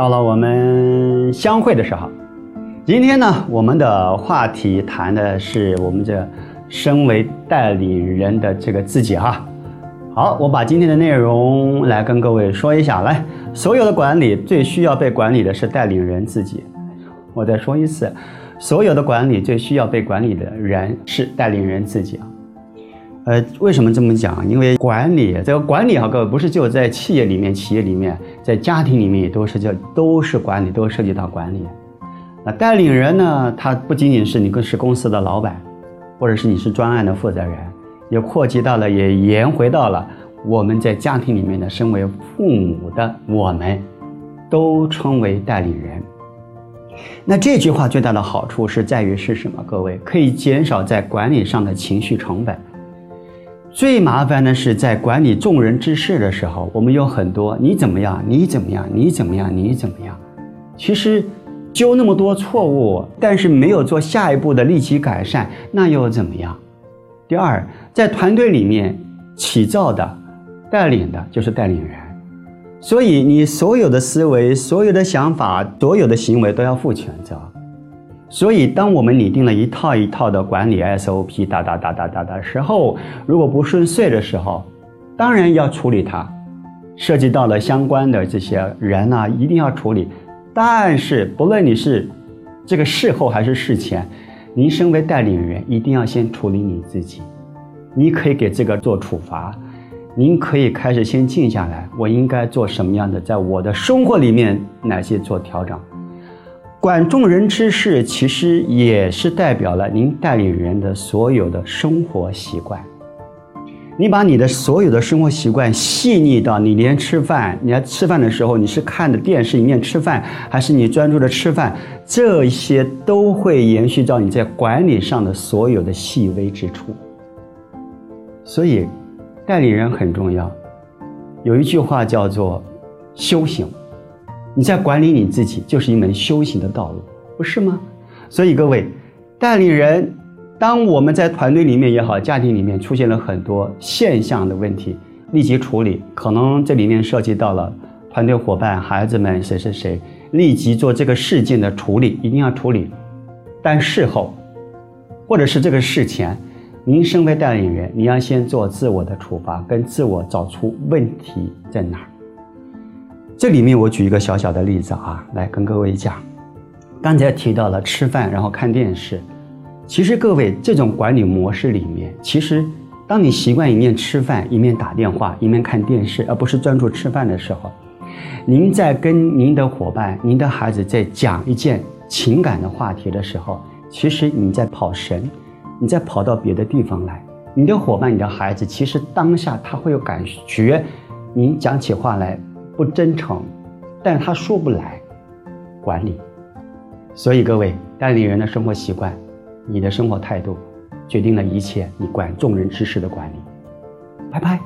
到了我们相会的时候。今天呢，我们的话题谈的是我们这身为代理人的这个自己哈。好，我把今天的内容来跟各位说一下。来，所有的管理最需要被管理的是代理人自己。我再说一次，所有的管理最需要被管理的人是代理人自己啊。呃，为什么这么讲？因为管理这个管理哈，各位不是就在企业里面、企业里面，在家庭里面也都是叫都是管理，都涉及到管理。那带领人呢？他不仅仅是你更是公司的老板，或者是你是专案的负责人，也扩及到了，也延回到了我们在家庭里面的身为父母的我们，都称为带领人。那这句话最大的好处是在于是什么？各位可以减少在管理上的情绪成本。最麻烦的是在管理众人之事的时候，我们有很多你怎么样，你怎么样，你怎么样，你怎么样。其实纠那么多错误，但是没有做下一步的立即改善，那又怎么样？第二，在团队里面起造的、带领的就是带领人，所以你所有的思维、所有的想法、所有的行为都要负全责。所以，当我们拟定了一套一套的管理 SOP，哒哒哒哒哒的时候，如果不顺遂的时候，当然要处理它，涉及到了相关的这些人啊，一定要处理。但是，不论你是这个事后还是事前，您身为代理人，一定要先处理你自己。你可以给这个做处罚，您可以开始先静下来，我应该做什么样的，在我的生活里面哪些做调整。管众人之事，其实也是代表了您代理人的所有的生活习惯。你把你的所有的生活习惯细腻到你连吃饭，你要吃饭的时候，你是看着电视一面吃饭，还是你专注的吃饭，这些都会延续到你在管理上的所有的细微之处。所以，代理人很重要。有一句话叫做“修行”。你在管理你自己，就是一门修行的道路，不是吗？所以各位，带领人，当我们在团队里面也好，家庭里面出现了很多现象的问题，立即处理。可能这里面涉及到了团队伙伴、孩子们谁谁谁，立即做这个事件的处理，一定要处理。但事后，或者是这个事前，您身为带领人，你要先做自我的处罚，跟自我找出问题在哪儿。这里面我举一个小小的例子啊，来跟各位讲。刚才提到了吃饭然后看电视，其实各位这种管理模式里面，其实当你习惯一面吃饭一面打电话一面看电视，而不是专注吃饭的时候，您在跟您的伙伴、您的孩子在讲一件情感的话题的时候，其实你在跑神，你在跑到别的地方来。你的伙伴、你的孩子，其实当下他会有感觉，您讲起话来。不真诚，但是他说不来管理，所以各位代理人的生活习惯，你的生活态度，决定了一切你管众人之事的管理。拜拜。